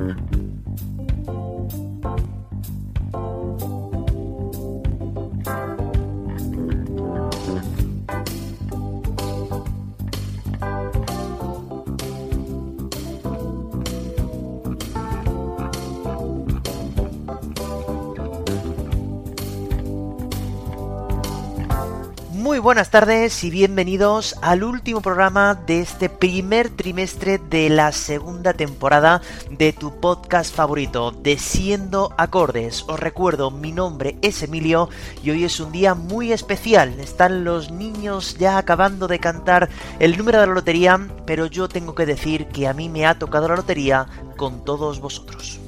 Mm-hmm. Muy buenas tardes y bienvenidos al último programa de este primer trimestre de la segunda temporada de tu podcast favorito, de Siendo Acordes. Os recuerdo, mi nombre es Emilio y hoy es un día muy especial. Están los niños ya acabando de cantar el número de la lotería, pero yo tengo que decir que a mí me ha tocado la lotería con todos vosotros.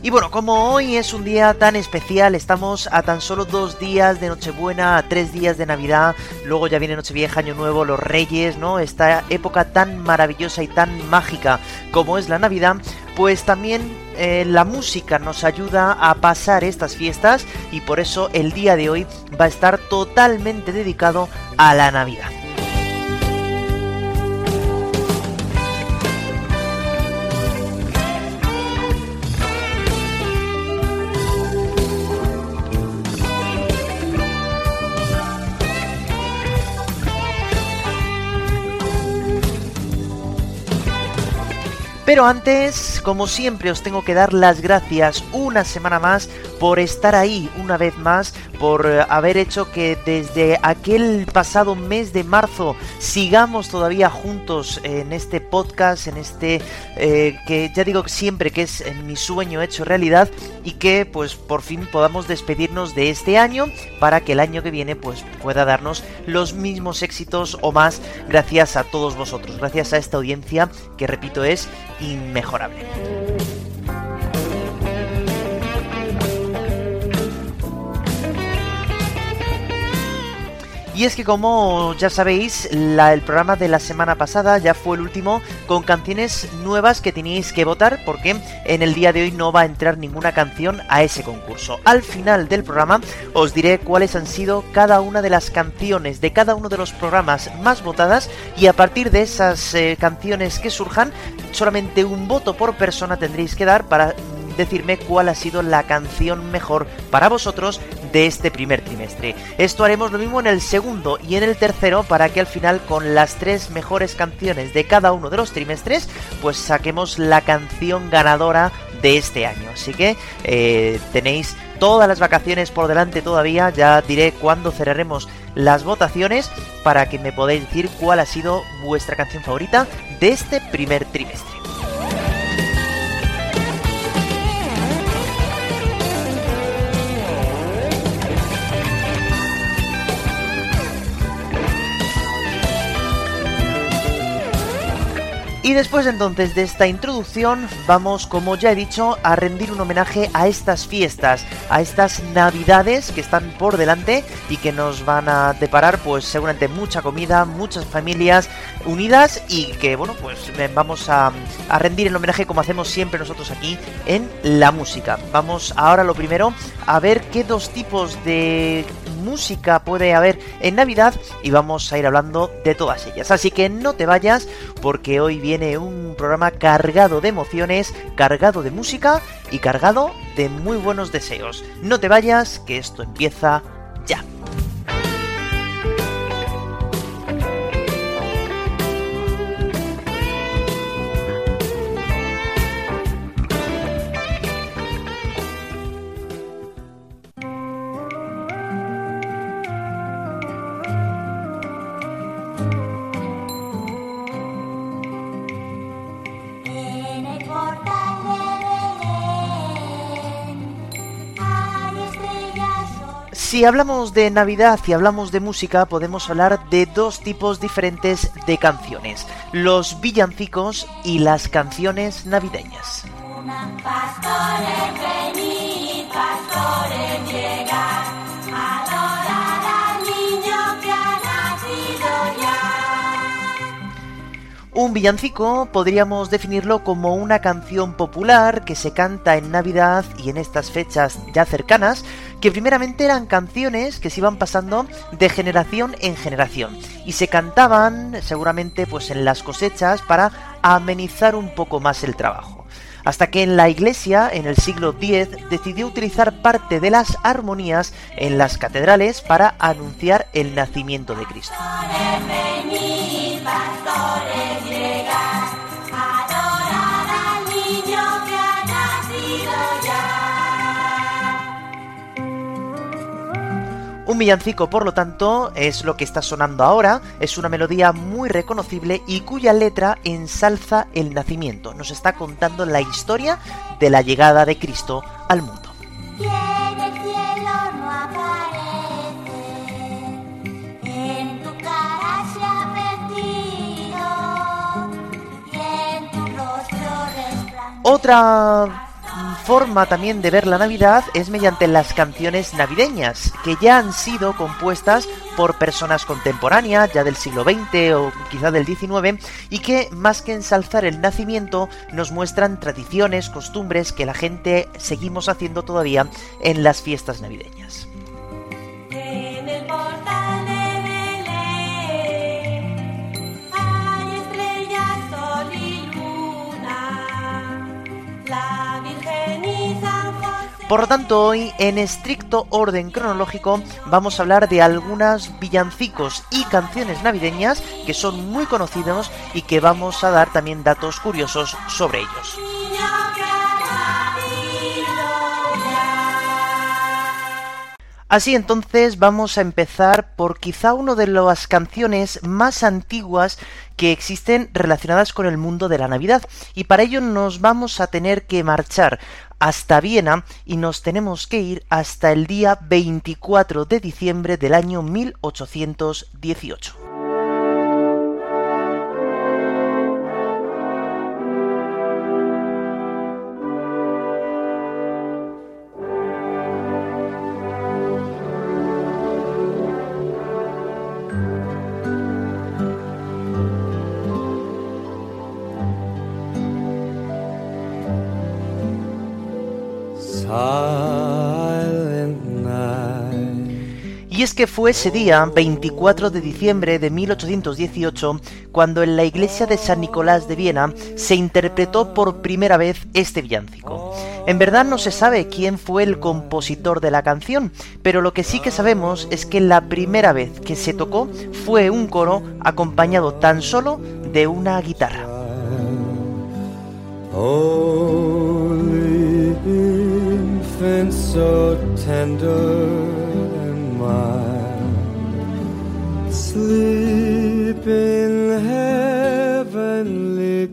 Y bueno, como hoy es un día tan especial, estamos a tan solo dos días de Nochebuena, a tres días de Navidad, luego ya viene Nochevieja, Año Nuevo, los Reyes, ¿no? Esta época tan maravillosa y tan mágica como es la Navidad, pues también eh, la música nos ayuda a pasar estas fiestas y por eso el día de hoy va a estar totalmente dedicado a la Navidad. Pero antes, como siempre, os tengo que dar las gracias una semana más por estar ahí una vez más, por eh, haber hecho que desde aquel pasado mes de marzo sigamos todavía juntos en este podcast, en este eh, que ya digo siempre que es mi sueño hecho realidad y que pues por fin podamos despedirnos de este año para que el año que viene pues pueda darnos los mismos éxitos o más gracias a todos vosotros, gracias a esta audiencia que repito es inmejorable. Thank you. Y es que como ya sabéis, el programa de la semana pasada ya fue el último con canciones nuevas que teníais que votar porque en el día de hoy no va a entrar ninguna canción a ese concurso. Al final del programa os diré cuáles han sido cada una de las canciones de cada uno de los programas más votadas y a partir de esas eh, canciones que surjan, solamente un voto por persona tendréis que dar para decirme cuál ha sido la canción mejor para vosotros de este primer trimestre. Esto haremos lo mismo en el segundo y en el tercero para que al final con las tres mejores canciones de cada uno de los trimestres pues saquemos la canción ganadora de este año. Así que eh, tenéis todas las vacaciones por delante todavía, ya diré cuándo cerraremos las votaciones para que me podáis decir cuál ha sido vuestra canción favorita de este primer trimestre. Y después entonces de esta introducción vamos, como ya he dicho, a rendir un homenaje a estas fiestas, a estas navidades que están por delante y que nos van a deparar pues seguramente mucha comida, muchas familias unidas y que bueno pues vamos a, a rendir el homenaje como hacemos siempre nosotros aquí en la música. Vamos ahora lo primero a ver qué dos tipos de música puede haber en Navidad y vamos a ir hablando de todas ellas. Así que no te vayas porque hoy viene un programa cargado de emociones, cargado de música y cargado de muy buenos deseos. No te vayas que esto empieza Si hablamos de Navidad y hablamos de música, podemos hablar de dos tipos diferentes de canciones, los villancicos y las canciones navideñas. Un villancico podríamos definirlo como una canción popular que se canta en Navidad y en estas fechas ya cercanas, que primeramente eran canciones que se iban pasando de generación en generación y se cantaban seguramente pues en las cosechas para amenizar un poco más el trabajo hasta que en la iglesia, en el siglo X, decidió utilizar parte de las armonías en las catedrales para anunciar el nacimiento de Cristo. Un villancico, por lo tanto, es lo que está sonando ahora, es una melodía muy reconocible y cuya letra ensalza el nacimiento, nos está contando la historia de la llegada de Cristo al mundo. Otra forma también de ver la Navidad es mediante las canciones navideñas, que ya han sido compuestas por personas contemporáneas, ya del siglo XX o quizá del XIX, y que más que ensalzar el nacimiento, nos muestran tradiciones, costumbres que la gente seguimos haciendo todavía en las fiestas navideñas. Por lo tanto, hoy, en estricto orden cronológico, vamos a hablar de algunas villancicos y canciones navideñas que son muy conocidos y que vamos a dar también datos curiosos sobre ellos. Así entonces vamos a empezar por quizá una de las canciones más antiguas que existen relacionadas con el mundo de la Navidad y para ello nos vamos a tener que marchar hasta Viena y nos tenemos que ir hasta el día 24 de diciembre del año 1818. Que fue ese día, 24 de diciembre de 1818, cuando en la iglesia de San Nicolás de Viena se interpretó por primera vez este villancico. En verdad no se sabe quién fue el compositor de la canción, pero lo que sí que sabemos es que la primera vez que se tocó fue un coro acompañado tan solo de una guitarra. Sleep in heavenly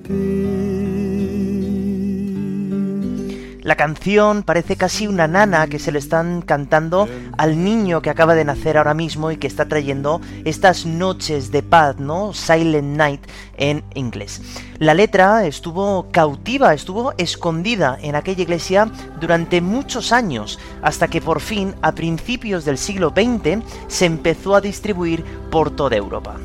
La canción parece casi una nana que se le están cantando al niño que acaba de nacer ahora mismo y que está trayendo estas noches de paz, ¿no? Silent Night en inglés. La letra estuvo cautiva, estuvo escondida en aquella iglesia durante muchos años, hasta que por fin, a principios del siglo XX, se empezó a distribuir por toda Europa.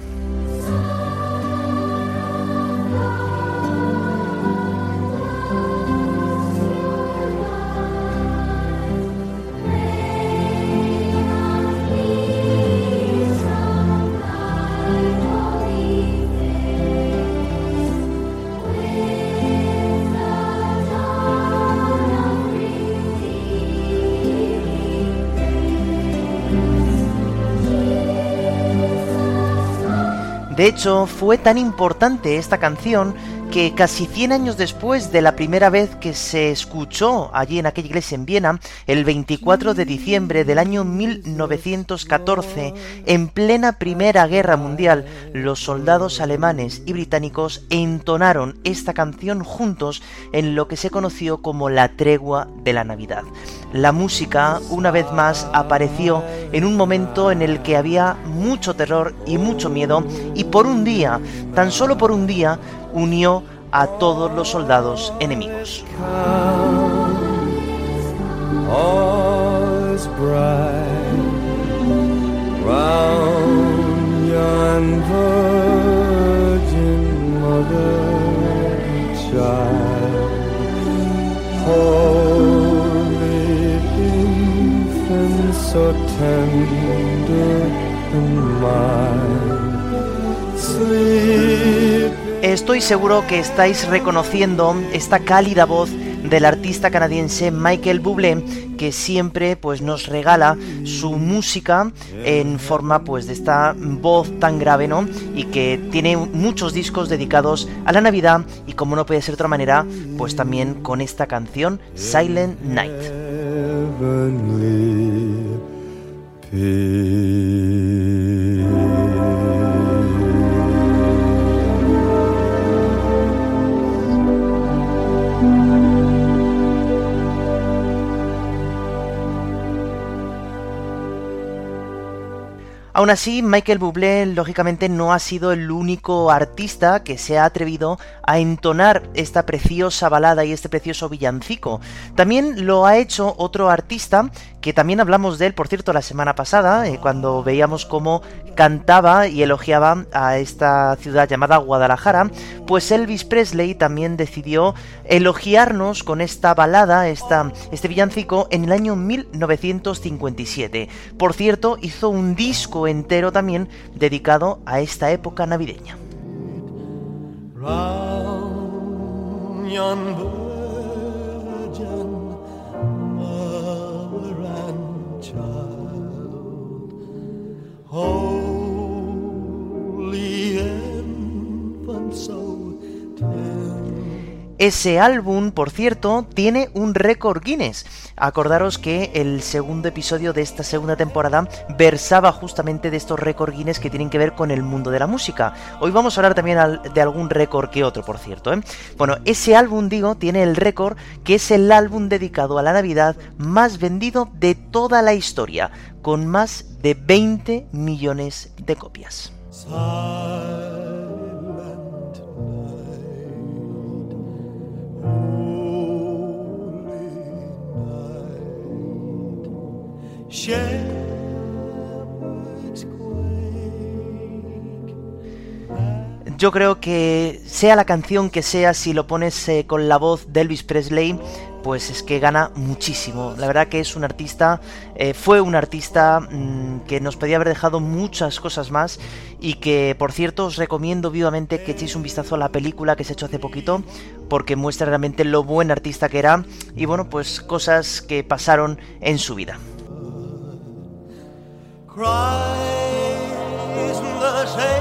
De hecho, fue tan importante esta canción que casi 100 años después de la primera vez que se escuchó allí en aquella iglesia en Viena, el 24 de diciembre del año 1914, en plena Primera Guerra Mundial, los soldados alemanes y británicos entonaron esta canción juntos en lo que se conoció como la tregua de la Navidad. La música, una vez más, apareció en un momento en el que había mucho terror y mucho miedo y por un día, tan solo por un día, unió a todos los soldados enemigos. Estoy seguro que estáis reconociendo esta cálida voz del artista canadiense Michael Bublé que siempre pues nos regala su música en forma pues de esta voz tan grave, ¿no? Y que tiene muchos discos dedicados a la Navidad y como no puede ser de otra manera, pues también con esta canción Silent Night. Aún así, Michael Bublé lógicamente no ha sido el único artista que se ha atrevido a entonar esta preciosa balada y este precioso villancico. También lo ha hecho otro artista que también hablamos de él, por cierto, la semana pasada, eh, cuando veíamos cómo cantaba y elogiaba a esta ciudad llamada Guadalajara, pues Elvis Presley también decidió elogiarnos con esta balada, esta, este villancico, en el año 1957. Por cierto, hizo un disco entero también dedicado a esta época navideña. holy. Ese álbum, por cierto, tiene un récord Guinness. Acordaros que el segundo episodio de esta segunda temporada versaba justamente de estos récord Guinness que tienen que ver con el mundo de la música. Hoy vamos a hablar también de algún récord que otro, por cierto. ¿eh? Bueno, ese álbum, digo, tiene el récord que es el álbum dedicado a la Navidad más vendido de toda la historia, con más de 20 millones de copias. Yo creo que sea la canción que sea, si lo pones eh, con la voz de Elvis Presley, pues es que gana muchísimo. La verdad que es un artista, eh, fue un artista mm, que nos podía haber dejado muchas cosas más y que, por cierto, os recomiendo vivamente que echéis un vistazo a la película que se ha hecho hace poquito, porque muestra realmente lo buen artista que era y, bueno, pues cosas que pasaron en su vida. cries in the shade.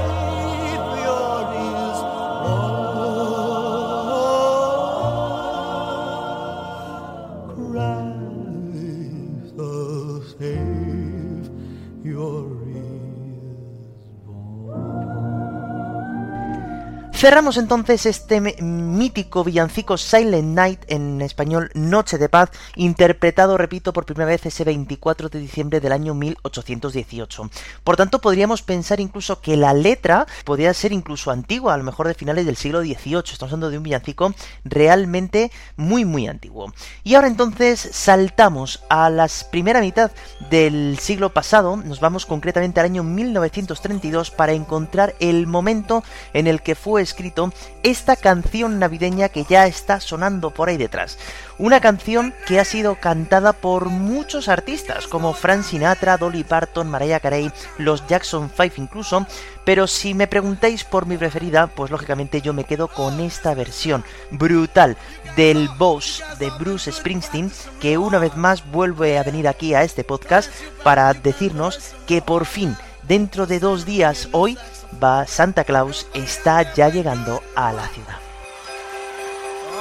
Cerramos entonces este mítico villancico Silent Night, en español Noche de Paz, interpretado, repito, por primera vez ese 24 de diciembre del año 1818. Por tanto, podríamos pensar incluso que la letra podría ser incluso antigua, a lo mejor de finales del siglo XVIII. Estamos hablando de un villancico realmente muy, muy antiguo. Y ahora entonces saltamos a la primera mitad del siglo pasado, nos vamos concretamente al año 1932 para encontrar el momento en el que fue escrito esta canción navideña que ya está sonando por ahí detrás. Una canción que ha sido cantada por muchos artistas como Frank Sinatra, Dolly Parton, Mariah Carey, los Jackson 5 incluso, pero si me preguntáis por mi preferida, pues lógicamente yo me quedo con esta versión brutal del Boss de Bruce Springsteen, que una vez más vuelve a venir aquí a este podcast para decirnos que por fin, dentro de dos días, hoy, va Santa Claus está ya llegando a la ciudad.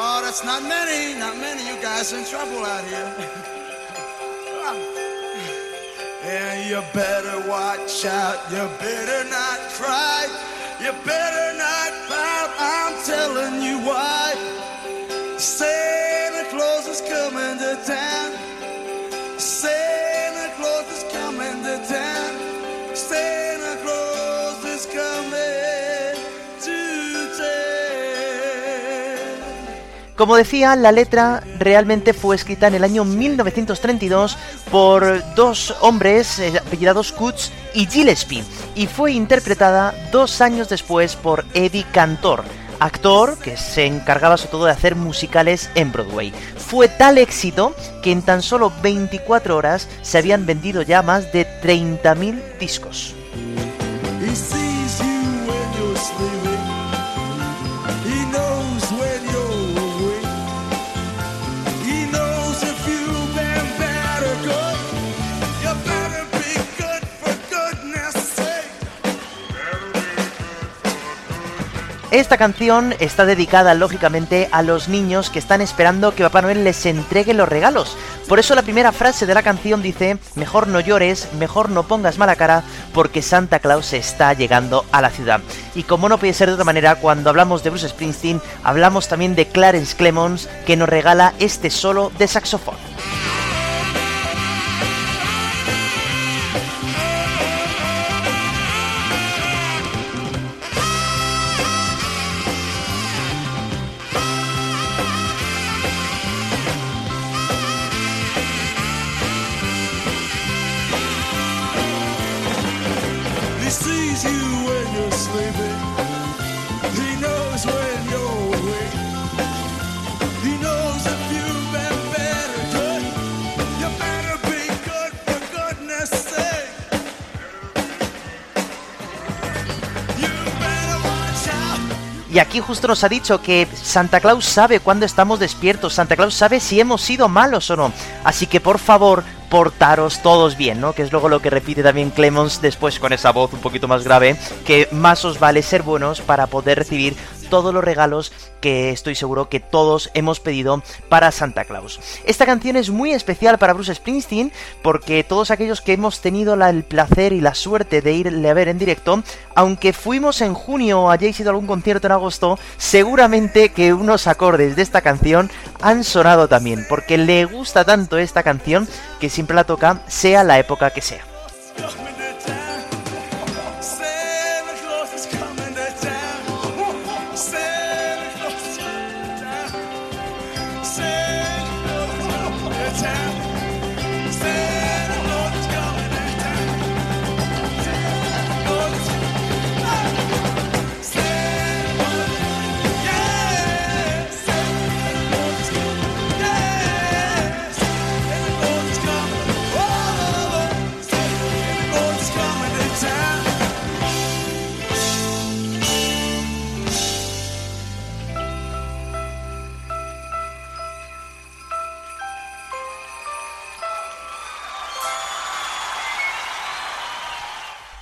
Oh, that's not many, not many you guys in trouble out here. and you better watch out, you better not cry, you better not pout, I'm telling you why. Santa Claus is coming to town. Santa Como decía, la letra realmente fue escrita en el año 1932 por dos hombres eh, apellidados Kutz y Gillespie y fue interpretada dos años después por Eddie Cantor. actor que se encargaba sobre todo de hacer musicales en Broadway. Fue tal éxito que en tan solo 24 horas se habían vendido ya más de 30.000 discos. Esta canción está dedicada lógicamente a los niños que están esperando que Papá Noel les entregue los regalos. Por eso la primera frase de la canción dice, mejor no llores, mejor no pongas mala cara, porque Santa Claus está llegando a la ciudad. Y como no puede ser de otra manera, cuando hablamos de Bruce Springsteen, hablamos también de Clarence Clemons, que nos regala este solo de saxofón. Y aquí justo nos ha dicho que Santa Claus sabe cuándo estamos despiertos, Santa Claus sabe si hemos sido malos o no. Así que por favor, portaros todos bien, ¿no? Que es luego lo que repite también Clemons después con esa voz un poquito más grave, que más os vale ser buenos para poder recibir todos los regalos que estoy seguro que todos hemos pedido para Santa Claus. Esta canción es muy especial para Bruce Springsteen porque todos aquellos que hemos tenido el placer y la suerte de irle a ver en directo, aunque fuimos en junio o hayáis ido a algún concierto en agosto, seguramente que unos acordes de esta canción han sonado también, porque le gusta tanto esta canción que siempre la toca, sea la época que sea.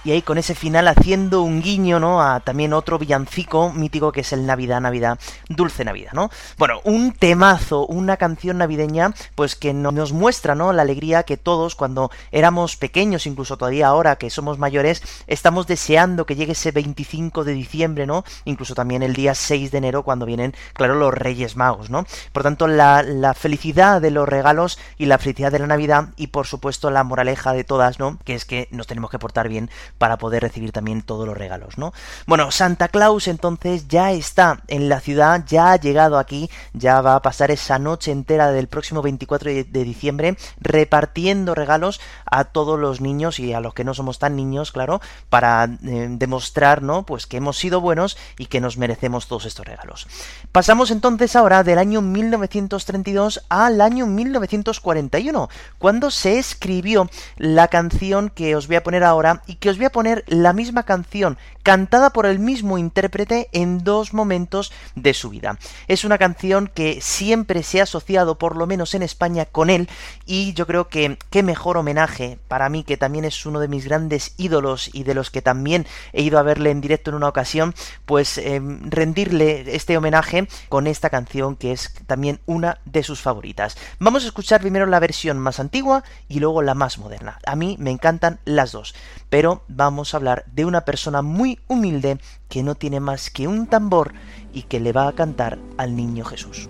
Y ahí con ese final haciendo un guiño, ¿no? A también otro villancico mítico que es el Navidad, Navidad, Dulce Navidad, ¿no? Bueno, un temazo, una canción navideña, pues que nos muestra, ¿no? La alegría que todos cuando éramos pequeños, incluso todavía ahora que somos mayores, estamos deseando que llegue ese 25 de diciembre, ¿no? Incluso también el día 6 de enero cuando vienen, claro, los Reyes Magos, ¿no? Por tanto, la, la felicidad de los regalos y la felicidad de la Navidad y por supuesto la moraleja de todas, ¿no? Que es que nos tenemos que portar bien para poder recibir también todos los regalos, ¿no? Bueno, Santa Claus entonces ya está en la ciudad, ya ha llegado aquí, ya va a pasar esa noche entera del próximo 24 de, diciembre repartiendo regalos a todos los niños y a los que no somos tan niños, claro, para eh, demostrar, ¿no? Pues que hemos sido buenos y que nos merecemos todos estos regalos. Pasamos entonces ahora del año 1932 al año 1941, cuando se escribió la canción que os voy a poner ahora y que os voy a poner la misma canción cantada por el mismo intérprete en dos momentos de su vida. Es una canción que siempre se ha asociado, por lo menos en España, con él y yo creo que qué mejor homenaje para mí, que también es uno de mis grandes ídolos y de los que también he ido a verle en directo en una ocasión, pues em, rendirle este homenaje con esta canción que es también una de sus favoritas. Vamos a escuchar primero la versión más antigua y luego la más moderna. A mí me encantan las dos, pero vamos a hablar de una persona muy humilde que no tiene más que un tambor y que le va a cantar al niño Jesús.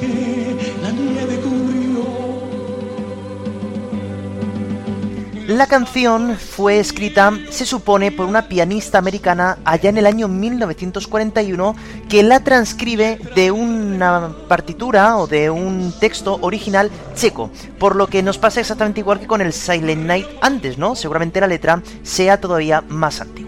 Que la. La canción fue escrita, se supone, por una pianista americana allá en el año 1941 que la transcribe de una partitura o de un texto original checo, por lo que nos pasa exactamente igual que con el Silent Night antes, ¿no? Seguramente la letra sea todavía más antigua.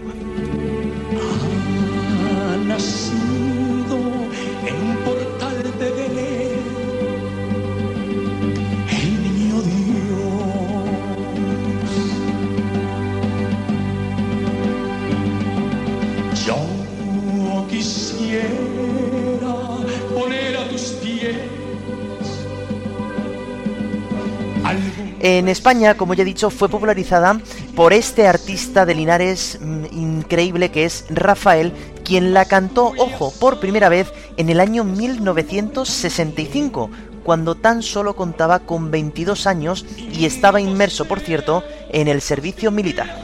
En España, como ya he dicho, fue popularizada por este artista de Linares mm, increíble que es Rafael, quien la cantó, ojo, por primera vez en el año 1965, cuando tan solo contaba con 22 años y estaba inmerso, por cierto, en el servicio militar.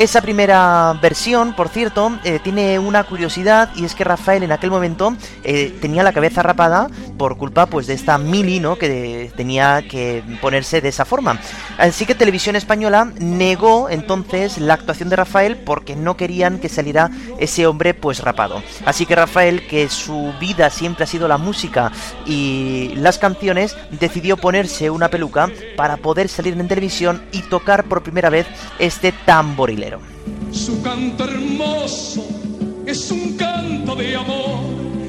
Esa primera versión, por cierto, eh, tiene una curiosidad y es que Rafael en aquel momento eh, tenía la cabeza rapada por culpa pues de esta mili, ¿no? Que tenía que ponerse de esa forma. Así que Televisión Española negó entonces la actuación de Rafael porque no querían que saliera ese hombre pues rapado. Así que Rafael, que su vida siempre ha sido la música y las canciones, decidió ponerse una peluca para poder salir en televisión y tocar por primera vez este tamborilero. Su canto hermoso es un canto de amor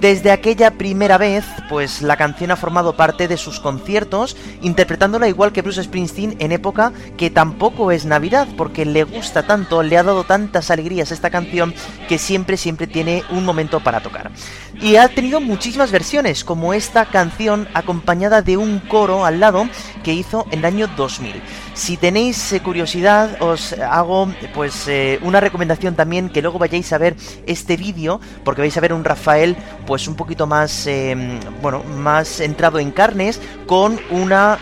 desde aquella primera vez, pues la canción ha formado parte de sus conciertos, interpretándola igual que Bruce Springsteen en época que tampoco es Navidad, porque le gusta tanto, le ha dado tantas alegrías esta canción que siempre, siempre tiene un momento para tocar. Y ha tenido muchísimas versiones, como esta canción acompañada de un coro al lado que hizo en el año 2000. Si tenéis eh, curiosidad, os hago pues eh, una recomendación también que luego vayáis a ver este vídeo, porque vais a ver un Rafael pues un poquito más, eh, bueno, más entrado en carnes, con una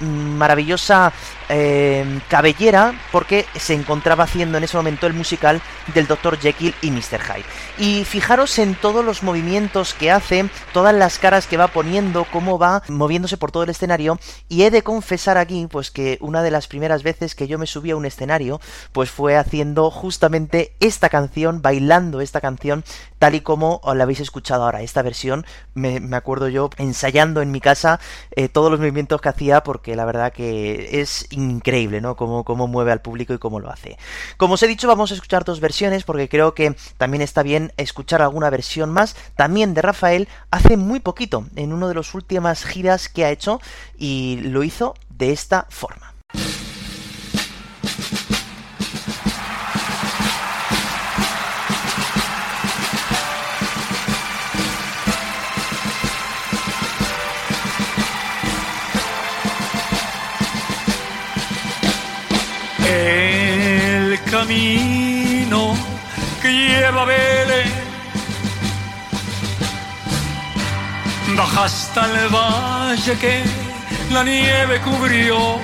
maravillosa eh, cabellera porque se encontraba haciendo en ese momento el musical del Dr. Jekyll y Mr. Hyde. Y fijaros en todos los movimientos que hace, todas las caras que va poniendo, cómo va moviéndose por todo el escenario. Y he de confesar aquí, pues que una de las primeras veces que yo me subí a un escenario, pues fue haciendo justamente esta canción, bailando esta canción, tal y como la habéis escuchado ahora. Esta versión, me, acuerdo yo ensayando en mi casa eh, todos los movimientos que hacía, porque la verdad que es increíble, ¿no? Cómo, cómo mueve al público y cómo lo hace. Como os he dicho, vamos a escuchar dos versiones porque creo que también está bien escuchar alguna versión más, también de Rafael, hace muy poquito, en uno de los últimas giras que ha hecho y lo hizo de esta forma. Camino que lleva. Baja hasta el valle que la nieve cubrió.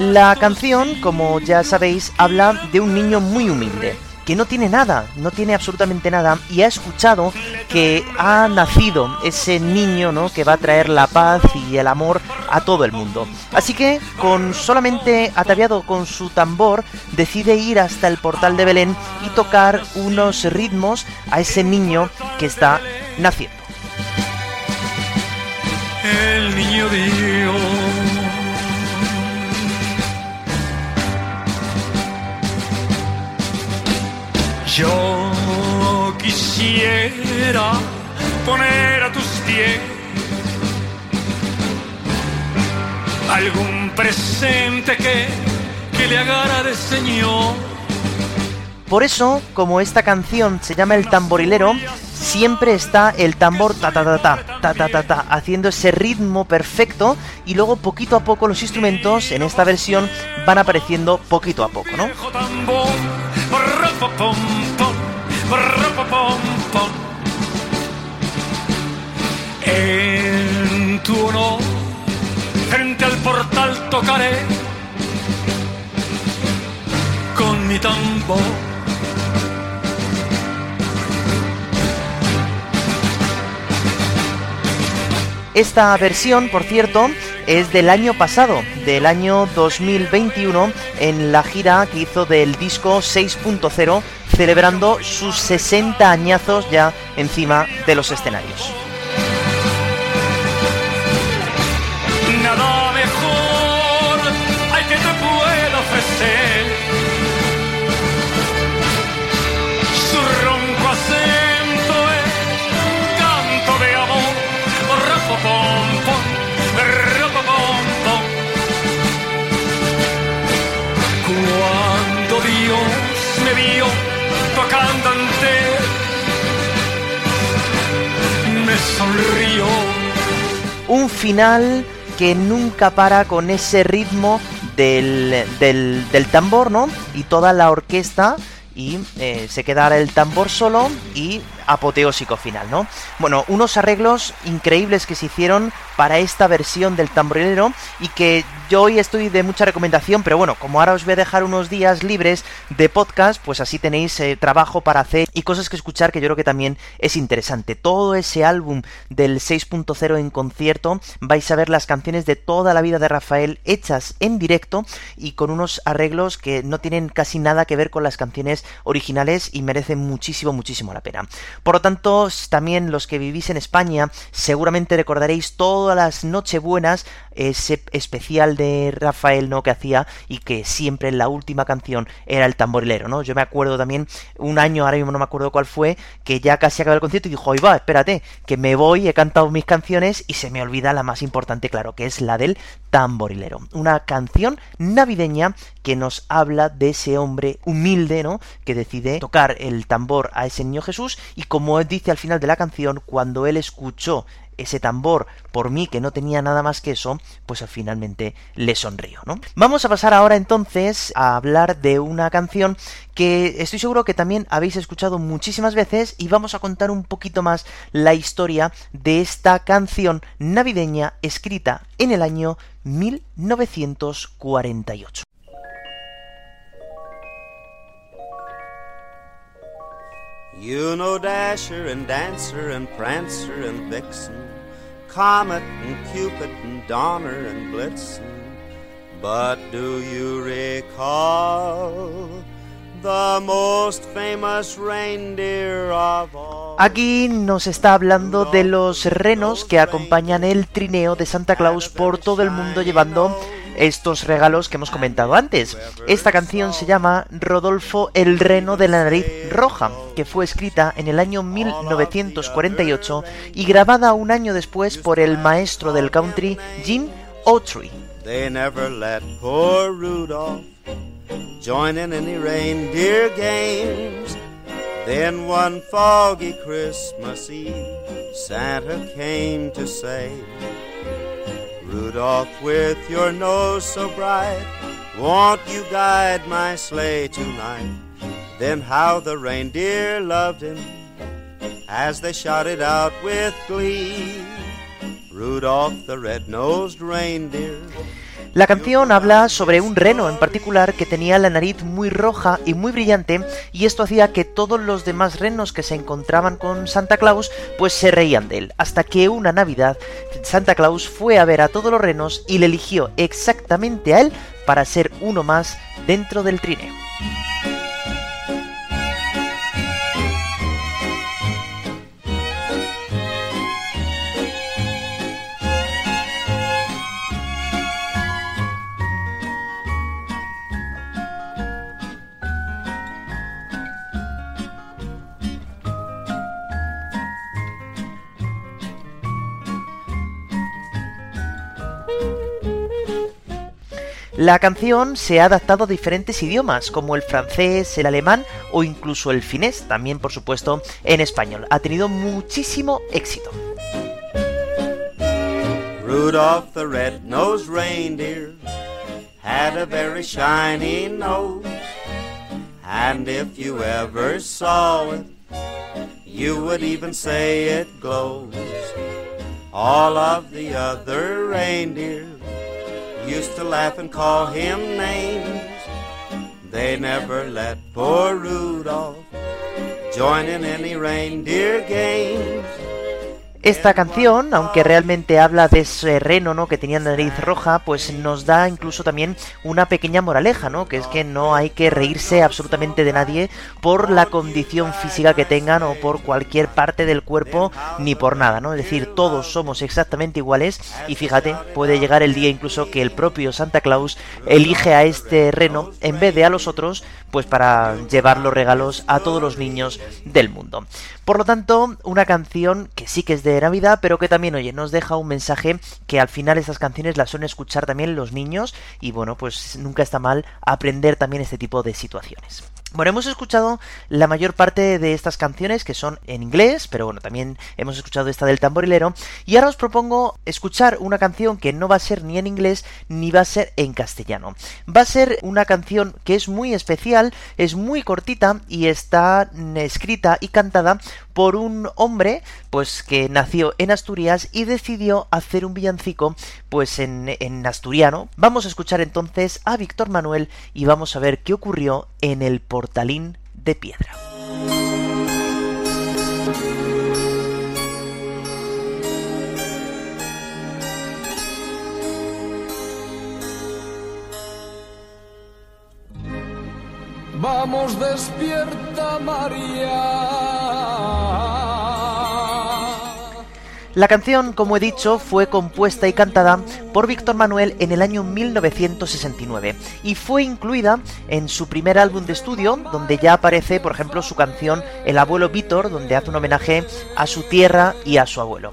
La canción, como ya sabéis, habla de un niño muy humilde que no tiene nada, no tiene absolutamente nada, y ha escuchado que ha nacido ese niño, ¿no? Que va a traer la paz y el amor a todo el mundo. Así que, con solamente ataviado con su tambor, decide ir hasta el portal de Belén y tocar unos ritmos a ese niño que está naciendo. El niño Dios Yo quisiera poner a tus pies algún presente que que le agrade, Señor. Por eso, como esta canción se llama El tamborilero, siempre está el tambor ta ta ta ta ta ta ta ta haciendo ese ritmo perfecto y luego poquito a poco los instrumentos en esta versión van apareciendo poquito a poco, ¿no? En tu honor, frente al portal tocaré con mi tambor. Esta versión, por cierto, es del año pasado, del año 2021, en la gira que hizo del disco 6.0, celebrando sus 60 añazos ya encima de los escenarios. Un final que nunca para con ese ritmo del, del, del tambor, ¿no? Y toda la orquesta y eh, se quedará el tambor solo y apoteósico final, ¿no? Bueno, unos arreglos increíbles que se hicieron para esta versión del tamborilero y que yo hoy estoy de mucha recomendación, pero bueno, como ahora os voy a dejar unos días libres de podcast, pues así tenéis eh, trabajo para hacer y cosas que escuchar que yo creo que también es interesante. Todo ese álbum del 6.0 en concierto, vais a ver las canciones de toda la vida de Rafael hechas en directo y con unos arreglos que no tienen casi nada que ver con las canciones originales y merecen muchísimo, muchísimo la pena. Por lo tanto, también los que vivís en España, seguramente recordaréis todas las Nochebuenas ese especial de Rafael, ¿no? Que hacía y que siempre en la última canción era el tamborilero, ¿no? Yo me acuerdo también un año, ahora mismo no me acuerdo cuál fue, que ya casi acabó el concierto y dijo, oye, va, espérate, que me voy, he cantado mis canciones y se me olvida la más importante, claro, que es la del tamborilero. Una canción navideña que nos habla de ese hombre humilde, ¿no? Que decide tocar el tambor a ese niño Jesús y como dice al final de la canción, cuando él escuchó ese tambor por mí que no tenía nada más que eso, pues finalmente le sonrió, ¿no? Vamos a pasar ahora entonces a hablar de una canción que estoy seguro que también habéis escuchado muchísimas veces y vamos a contar un poquito más la historia de esta canción navideña escrita en el año 1948. You know Dasher and Dancer and Prancer and Vixen, Comet and Cupid and Donner and Blitzen. But do you recall Aquí nos está hablando de los renos que acompañan el trineo de Santa Claus por todo el mundo llevando estos regalos que hemos comentado antes. Esta canción se llama Rodolfo el reno de la nariz roja, que fue escrita en el año 1948 y grabada un año después por el maestro del country Gene Autry. They never let poor Rudolph join in any reindeer games. Then one foggy Christmas Eve, Santa came to say, Rudolph, with your nose so bright, won't you guide my sleigh tonight? Then how the reindeer loved him as they shouted out with glee. Rudolph the red-nosed reindeer. La canción habla sobre un reno en particular que tenía la nariz muy roja y muy brillante y esto hacía que todos los demás renos que se encontraban con Santa Claus pues se reían de él, hasta que una Navidad Santa Claus fue a ver a todos los renos y le eligió exactamente a él para ser uno más dentro del trineo. La canción se ha adaptado a diferentes idiomas, como el francés, el alemán o incluso el finés, también por supuesto en español. Ha tenido muchísimo éxito. Rudolph the red-nosed reindeer had a very shiny nose. And if you ever saw it, you would even say it glows. All of the other reindeer used to laugh and call him names. They never let poor Rudolph join in any reindeer games. Esta canción, aunque realmente habla de ese reno, ¿no? Que tenía nariz roja, pues nos da incluso también una pequeña moraleja, ¿no? Que es que no hay que reírse absolutamente de nadie por la condición física que tengan o por cualquier parte del cuerpo, ni por nada, ¿no? Es decir, todos somos exactamente iguales y fíjate, puede llegar el día incluso que el propio Santa Claus elige a este reno en vez de a los otros, pues para llevar los regalos a todos los niños del mundo. Por lo tanto, una canción que sí que es de Navidad, pero que también, oye, nos deja un mensaje que al final estas canciones las suelen escuchar también los niños y bueno, pues nunca está mal aprender también este tipo de situaciones. Bueno, hemos escuchado la mayor parte de estas canciones que son en inglés, pero bueno, también hemos escuchado esta del tamborilero. Y ahora os propongo escuchar una canción que no va a ser ni en inglés ni va a ser en castellano. Va a ser una canción que es muy especial, es muy cortita y está escrita y cantada por un hombre pues que nació en Asturias y decidió hacer un villancico pues en, en asturiano. Vamos a escuchar entonces a Víctor Manuel y vamos a ver qué ocurrió en el portalín de piedra. Vamos despierta María. La canción, como he dicho, fue compuesta y cantada por Víctor Manuel en el año 1969 y fue incluida en su primer álbum de estudio, donde ya aparece, por ejemplo, su canción El abuelo Víctor, donde hace un homenaje a su tierra y a su abuelo.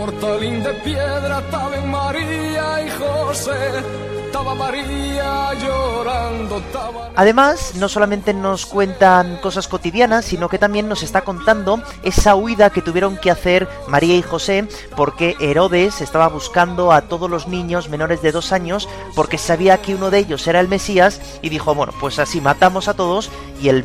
Portalín de piedra estaba María y José, estaba María llorando. Además, no solamente nos cuentan cosas cotidianas, sino que también nos está contando esa huida que tuvieron que hacer María y José porque Herodes estaba buscando a todos los niños menores de dos años porque sabía que uno de ellos era el Mesías y dijo, bueno, pues así matamos a todos y el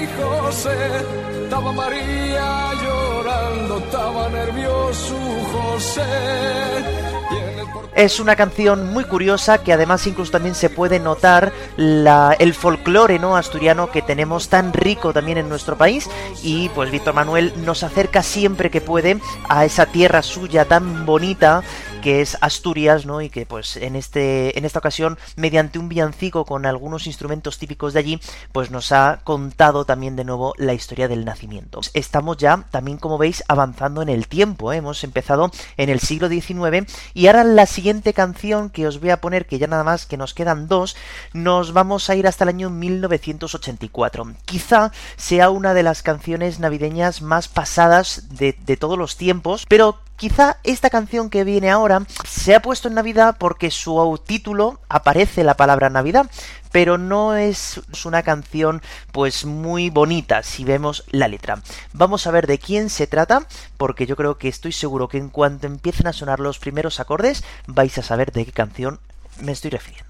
y José. Estaba María llorando, estaba nervioso José. Y en el portalín Es una canción muy curiosa que además incluso también se puede notar la- el folclore ¿no? asturiano que tenemos tan rico también en nuestro país y pues Víctor Manuel nos acerca siempre que puede a esa tierra suya tan bonita que es Asturias, ¿no? Y que pues en este en esta ocasión mediante un villancico con algunos instrumentos típicos de allí, pues nos ha contado también de nuevo la historia del nacimiento. Estamos ya también como veis avanzando en el tiempo, ¿eh? hemos empezado en el siglo XIX y ahora la siguiente canción que os voy a poner, que ya nada más que nos quedan dos, nos vamos a ir hasta el año 1984. Quizá sea una de las canciones navideñas más pasadas de, de todos los tiempos, pero Quizá esta canción que viene ahora se ha puesto en Navidad porque su título aparece la palabra Navidad, pero no es una canción pues muy bonita si vemos la letra. Vamos a ver de quién se trata, porque yo creo que estoy seguro que en cuanto empiecen a sonar los primeros acordes vais a saber de qué canción me estoy refiriendo.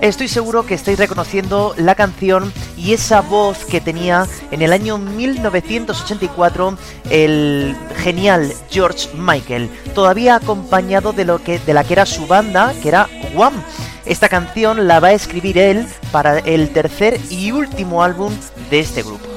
Estoy seguro que estáis reconociendo la canción y esa voz que tenía en el año 1984 el genial George Michael, todavía acompañado de lo que de la que era su banda, que era Wham. Esta canción la va a escribir él para el tercer y último álbum de este grupo.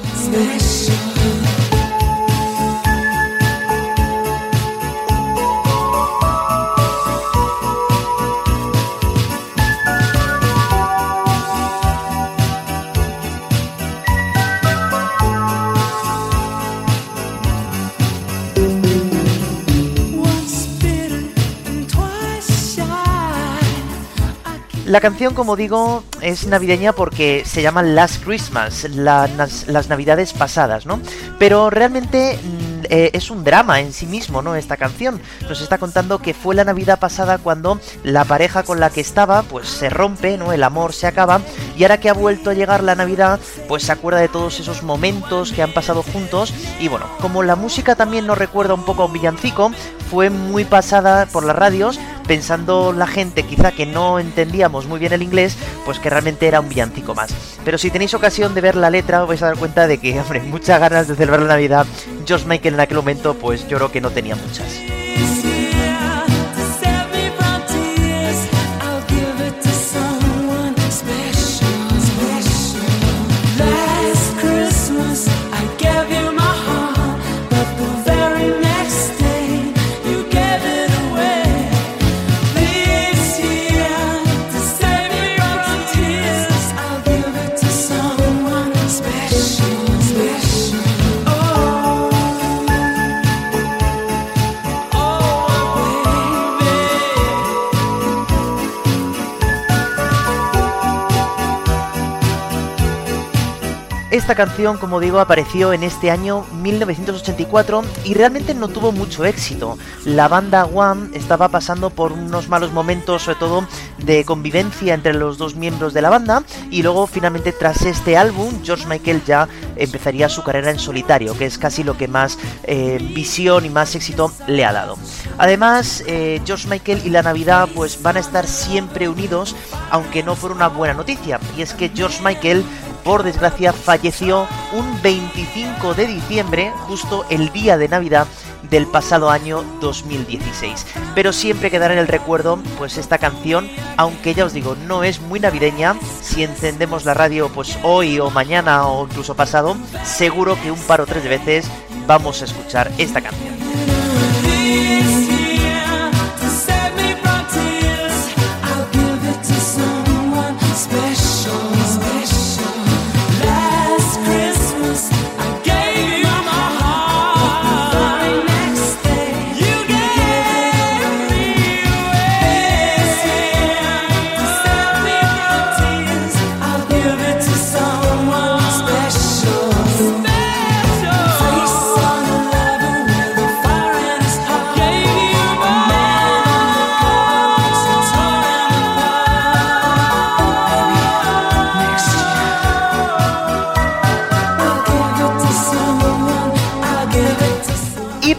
La canción, como digo, es navideña porque se llama Last Christmas, las navidades pasadas, ¿no? Pero realmente mm, eh, es un drama en sí mismo, ¿no? Esta canción nos está contando que fue la Navidad pasada cuando la pareja con la que estaba, pues se rompe, ¿no? El amor se acaba y ahora que ha vuelto a llegar la Navidad, pues se acuerda de todos esos momentos que han pasado juntos y bueno, como la música también nos recuerda un poco a un villancico, fue muy pasada por las radios, pensando la gente quizá que no entendíamos muy bien el inglés, pues que realmente era un villancico más. Pero si tenéis ocasión de ver la letra, os vais a dar cuenta de que, hombre, muchas ganas de celebrar la Navidad. George Michael en aquel momento, pues yo creo que no tenía muchas. Esta canción, como digo, apareció en este año 1984 y realmente no tuvo mucho éxito. La banda One estaba pasando por unos malos momentos, sobre todo de convivencia entre los dos miembros de la banda, y luego finalmente tras este álbum, George Michael ya empezaría su carrera en solitario, que es casi lo que más eh, visión y más éxito le ha dado. Además, eh, George Michael y la Navidad pues van a estar siempre unidos, aunque no fuera una buena noticia, y es que George Michael por desgracia, falleció un 25 de diciembre, justo el día de Navidad del pasado año 2016. Pero siempre quedará en el recuerdo, pues esta canción, aunque ya os digo, no es muy navideña, si encendemos la radio pues hoy o mañana o incluso pasado, seguro que un par o tres veces vamos a escuchar esta canción.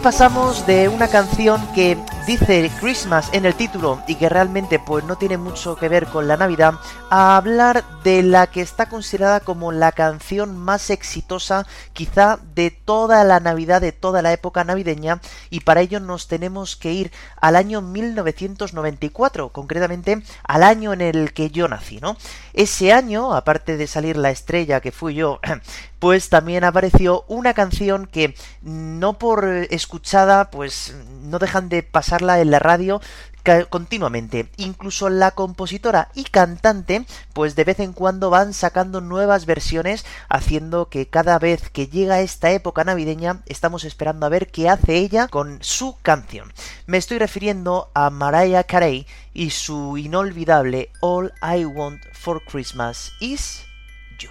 Pasamos de una canción que dice Christmas en el título y que realmente pues no tiene mucho que ver con la Navidad a hablar de la que está considerada como la canción más exitosa quizá de toda la Navidad, de toda la época navideña y para ello nos tenemos que ir al año 1994, concretamente al año en el que yo nací, ¿no? Ese año, aparte de salir la estrella que fui yo, pues también apareció una canción que no por escuchada, pues no dejan de en la radio continuamente. Incluso la compositora y cantante, pues de vez en cuando van sacando nuevas versiones, haciendo que cada vez que llega esta época navideña, estamos esperando a ver qué hace ella con su canción. Me estoy refiriendo a Mariah Carey y su inolvidable All I Want for Christmas is You.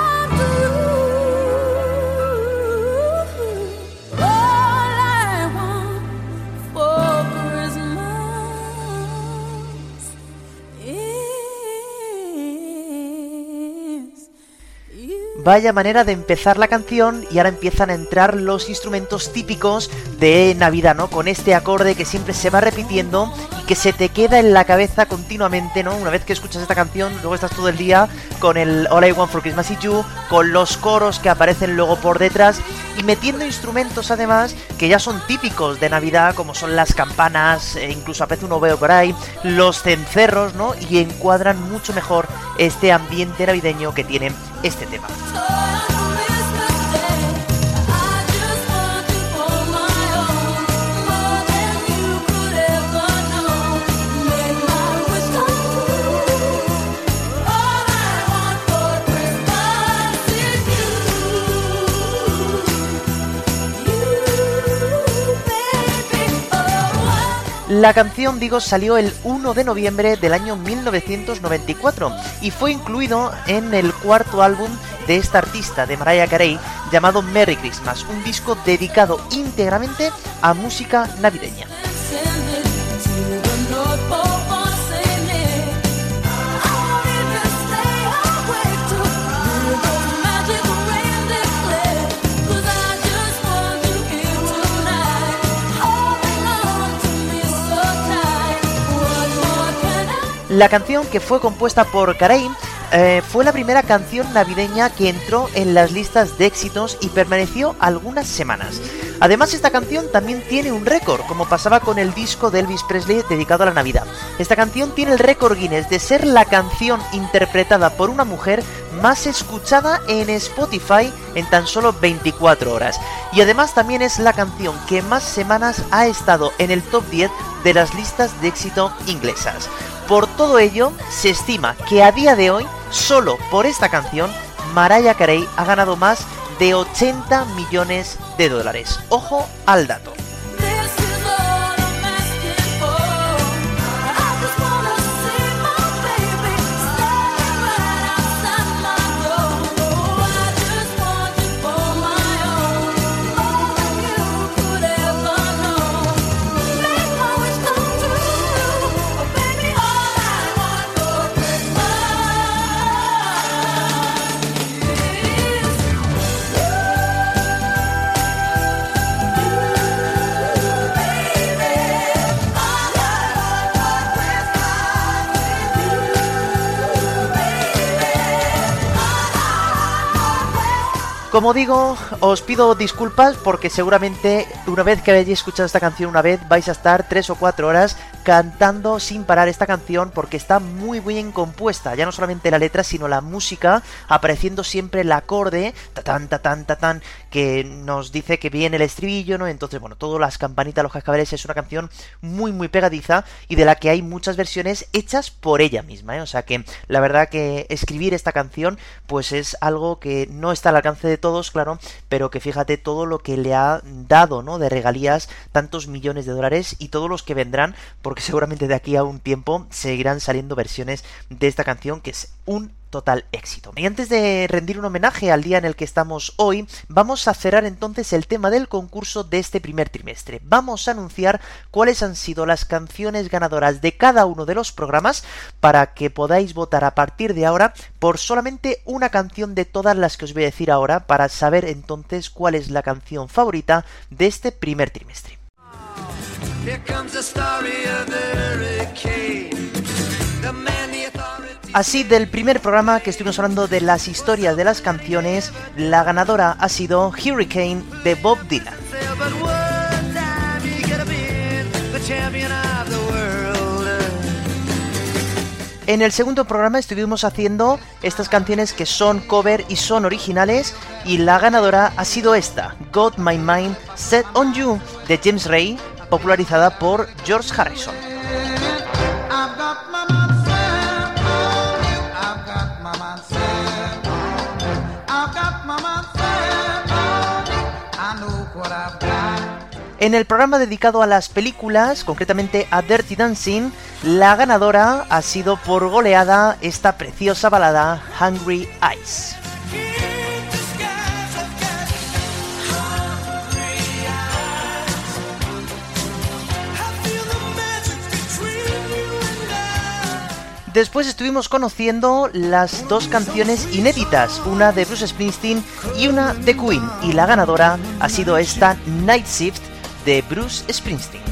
Vaya manera de empezar la canción y ahora empiezan a entrar los instrumentos típicos de Navidad, ¿no? Con este acorde que siempre se va repitiendo que se te queda en la cabeza continuamente, ¿no? Una vez que escuchas esta canción, luego estás todo el día con el All I Want for Christmas is You, con los coros que aparecen luego por detrás y metiendo instrumentos además que ya son típicos de Navidad, como son las campanas, e incluso a veces uno veo por ahí, los cencerros, ¿no? Y encuadran mucho mejor este ambiente navideño que tiene este tema. La canción, digo, salió el 1 de noviembre del año 1994 y fue incluido en el cuarto álbum de esta artista, de Mariah Carey, llamado Merry Christmas, un disco dedicado íntegramente a música navideña. La canción que fue compuesta por Carey eh, fue la primera canción navideña que entró en las listas de éxitos y permaneció algunas semanas. Además, esta canción también tiene un récord, como pasaba con el disco de Elvis Presley dedicado a la Navidad. Esta canción tiene el récord Guinness de ser la canción interpretada por una mujer más escuchada en Spotify en tan solo 24 horas. Y además también es la canción que más semanas ha estado en el top 10 de las listas de éxito inglesas. Por todo ello, se estima que a día de hoy, solo por esta canción, Mariah Carey ha ganado más de 80 millones de dólares. Ojo al dato. Como digo, os pido disculpas porque seguramente una vez que hayáis escuchado esta canción una vez vais a estar tres o cuatro horas cantando sin parar esta canción porque está muy bien compuesta, ya no solamente la letra sino la música, apareciendo siempre el acorde, ta tan ta tan ta tan, que nos dice que viene el estribillo, ¿no? Entonces, bueno, todas las campanitas, los cascabeles es una canción muy muy pegadiza y de la que hay muchas versiones hechas por ella misma, ¿eh? O sea que la verdad que escribir esta canción pues es algo que no está al alcance de todos, claro, pero que fíjate todo lo que le ha dado, ¿no? De regalías, tantos millones de dólares y todos los que vendrán, porque seguramente de aquí a un tiempo seguirán saliendo versiones de esta canción que es un total éxito. Y antes de rendir un homenaje al día en el que estamos hoy, vamos a cerrar entonces el tema del concurso de este primer trimestre. Vamos a anunciar cuáles han sido las canciones ganadoras de cada uno de los programas para que podáis votar a partir de ahora por solamente una canción de todas las que os voy a decir ahora para saber entonces cuál es la canción favorita de este primer trimestre. Así, del primer programa que estuvimos hablando de las historias de las canciones, la ganadora ha sido Hurricane de Bob Dylan. En el segundo programa estuvimos haciendo estas canciones que son cover y son originales y la ganadora ha sido esta, Got My Mind Set On You de James Ray, popularizada por George Harrison. En el programa dedicado a las películas, concretamente a Dirty Dancing, la ganadora ha sido por goleada esta preciosa balada Hungry Eyes. Después estuvimos conociendo las dos canciones inéditas, una de Bruce Springsteen y una de Queen, y la ganadora ha sido esta Night Shift de Bruce Springsteen.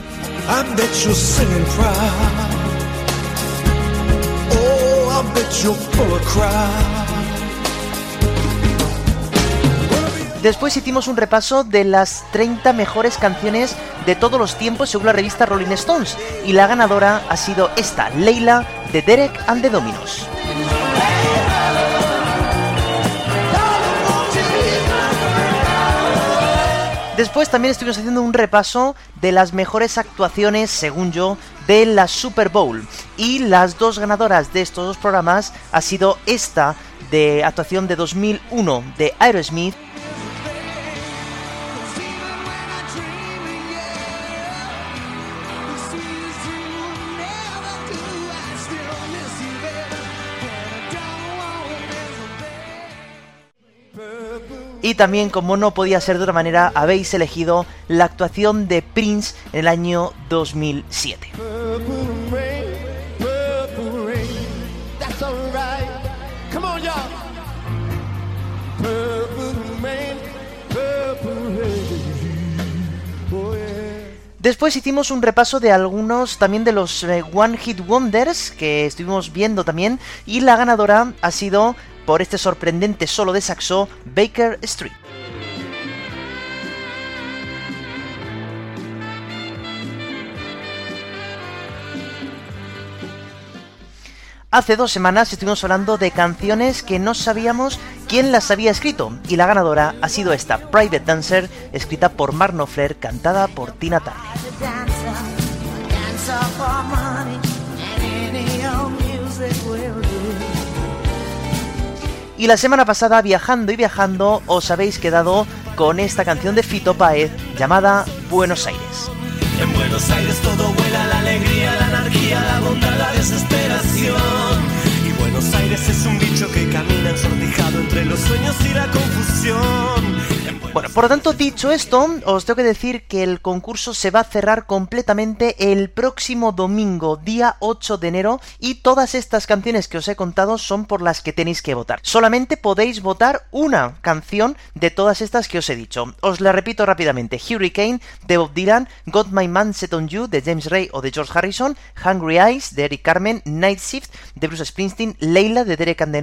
Después hicimos un repaso de las 30 mejores canciones de todos los tiempos según la revista Rolling Stones y la ganadora ha sido esta, Leila de Derek and the Dominos. Después también estuvimos haciendo un repaso de las mejores actuaciones, según yo, de la Super Bowl. Y las dos ganadoras de estos dos programas ha sido esta de actuación de 2001 de Aerosmith Y también, como no podía ser de otra manera, habéis elegido la actuación de Prince en el año 2007. Después hicimos un repaso de algunos también de los eh, One Hit Wonders que estuvimos viendo también y la ganadora ha sido por este sorprendente solo de saxo Baker Street. Hace dos semanas estuvimos hablando de canciones que no sabíamos quién las había escrito y la ganadora ha sido esta, Private Dancer, escrita por Mark Knopfler, cantada por Tina Turner. Y la semana pasada, viajando y viajando, os habéis quedado con esta canción de Fito Páez llamada Buenos Aires. En Buenos Aires todo vuela, la alegría, la anarquía, la bondad, la desesperación. Y Buenos Aires es un bicho que camina ensortijado entre los sueños y la confusión. Bueno, por lo tanto, dicho esto, os tengo que decir que el concurso se va a cerrar completamente el próximo domingo, día 8 de enero, y todas estas canciones que os he contado son por las que tenéis que votar. Solamente podéis votar una canción de todas estas que os he dicho. Os la repito rápidamente. Hurricane de Bob Dylan, Got My Man Set On You de James Ray o de George Harrison, Hungry Eyes de Eric Carmen, Night Shift de Bruce Springsteen, Leila de Derek and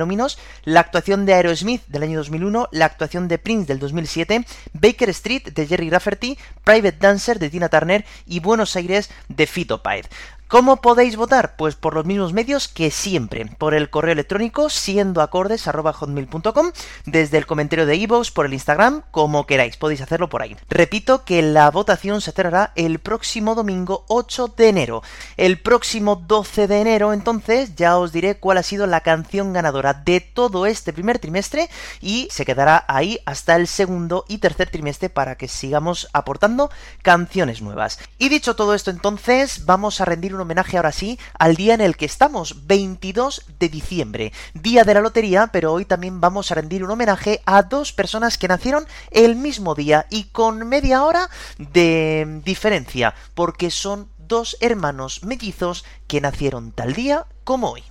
la actuación de Aerosmith del año 2001, la actuación de Prince del 2007, Baker Street de Jerry Rafferty, Private Dancer de Tina Turner y Buenos Aires de Fito Páez. ¿Cómo podéis votar? Pues por los mismos medios que siempre, por el correo electrónico siendoacordes.hotmail.com, desde el comentario de iVoox, por el Instagram, como queráis, podéis hacerlo por ahí. Repito que la votación se cerrará el próximo domingo 8 de enero. El próximo 12 de enero, entonces, ya os diré cuál ha sido la canción ganadora de todo este primer trimestre y se quedará ahí hasta el segundo y tercer trimestre para que sigamos aportando canciones nuevas. Y dicho todo esto, entonces, vamos a rendir un homenaje ahora sí al día en el que estamos, 22 de diciembre, día de la lotería, pero hoy también vamos a rendir un homenaje a dos personas que nacieron el mismo día y con media hora de diferencia, porque son dos hermanos mellizos que nacieron tal día como hoy.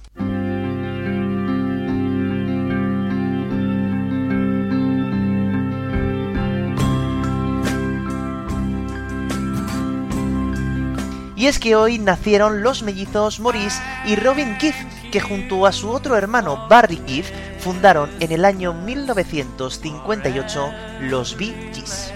Y es que hoy nacieron los mellizos Maurice y Robin Giff, que junto a su otro hermano Barry Giff fundaron en el año 1958 los Bee Gees.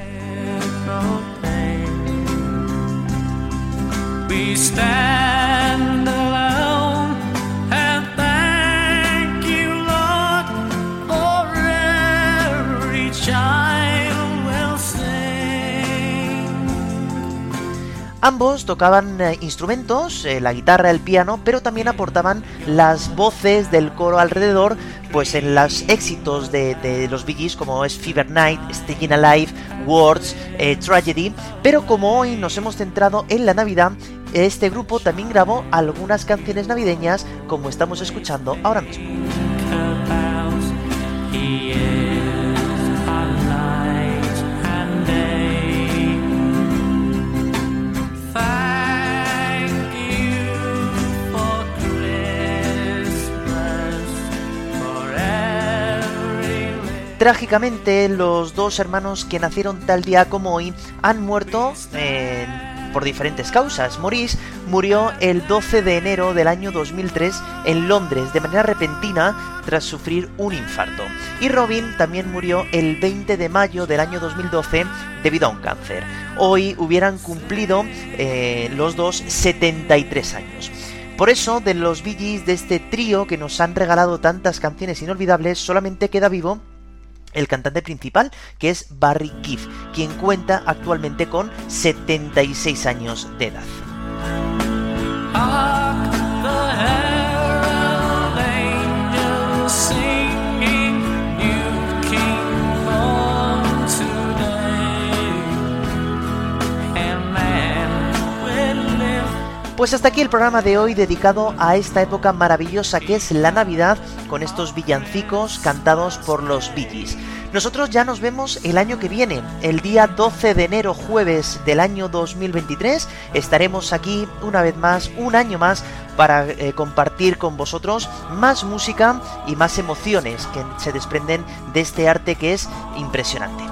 Ambos tocaban eh, instrumentos, eh, la guitarra, el piano, pero también aportaban las voces del coro alrededor, pues en los éxitos de, los Bee como es Fever Night, Staying Alive, Words, eh, Tragedy, pero como hoy nos hemos centrado en la Navidad, este grupo también grabó algunas canciones navideñas como estamos escuchando ahora mismo. Trágicamente, los dos hermanos que nacieron tal día como hoy han muerto por diferentes causas. Maurice murió el 12 de enero del año 2003 en Londres de manera repentina tras sufrir un infarto. Y Robin también murió el 20 de mayo del año 2012 debido a un cáncer. Hoy hubieran cumplido eh, los dos 73 años. Por eso, de los Bee de este trío que nos han regalado tantas canciones inolvidables, solamente queda vivo el cantante principal, que es Barry Gibb, quien cuenta actualmente con 76 años de edad. Pues hasta aquí el programa de hoy dedicado a esta época maravillosa que es la Navidad con estos villancicos cantados por los Bee Nosotros ya nos vemos el año que viene, el día 12 de enero jueves del año 2023. Estaremos aquí una vez más, un año más, para eh, compartir con vosotros más música y más emociones que se desprenden de este arte que es impresionante.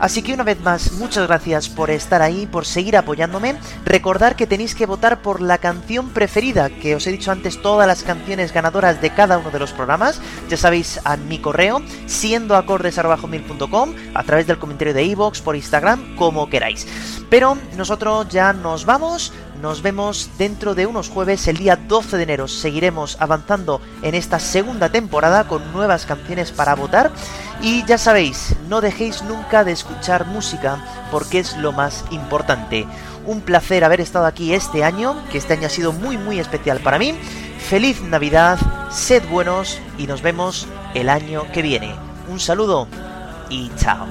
Así que una vez más, muchas gracias por estar ahí, por seguir apoyándome. Recordar que tenéis que votar por la canción preferida, que os he dicho antes todas las canciones ganadoras de cada uno de los programas. Ya sabéis, a mi correo, siendo a través del comentario de iVoox, por Instagram, como queráis. Pero nosotros ya nos vamos, nos vemos dentro de unos jueves, el día 12 de enero. Seguiremos avanzando en esta segunda temporada con nuevas canciones para votar. Y ya sabéis, no dejéis nunca de escuchar música porque es lo más importante. Un placer haber estado aquí este año, que este año ha sido muy muy especial para mí. Feliz Navidad, sed buenos y nos vemos el año que viene. Un saludo y chao.